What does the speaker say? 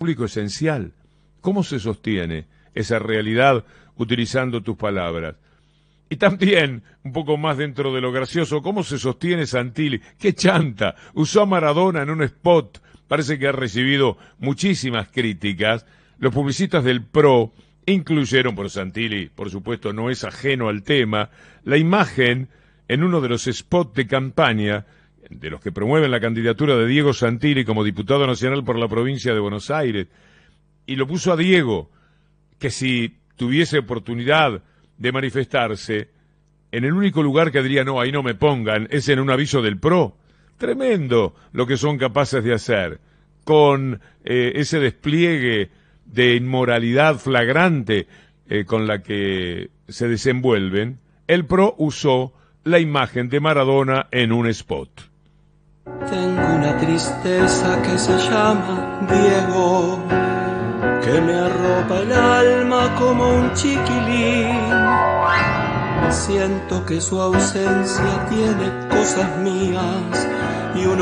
público esencial. ¿Cómo se sostiene esa realidad utilizando tus palabras? Y también, un poco más dentro de lo gracioso, ¿cómo se sostiene Santilli? ¡Qué chanta! Usó a Maradona en un spot. Parece que ha recibido muchísimas críticas. Los publicistas del PRO incluyeron, por Santilli, por supuesto, no es ajeno al tema, la imagen en uno de los spots de campaña de los que promueven la candidatura de Diego Santilli como diputado nacional por la provincia de Buenos Aires. Y lo puso a Diego, que si tuviese oportunidad de manifestarse, en el único lugar que diría no, ahí no me pongan, es en un aviso del PRO. Tremendo lo que son capaces de hacer con eh, ese despliegue de inmoralidad flagrante eh, con la que se desenvuelven. El PRO usó la imagen de Maradona en un spot. Tengo una tristeza que se llama Diego, que me arropa el alma como un chiquilín. Siento que su ausencia tiene cosas mías y uno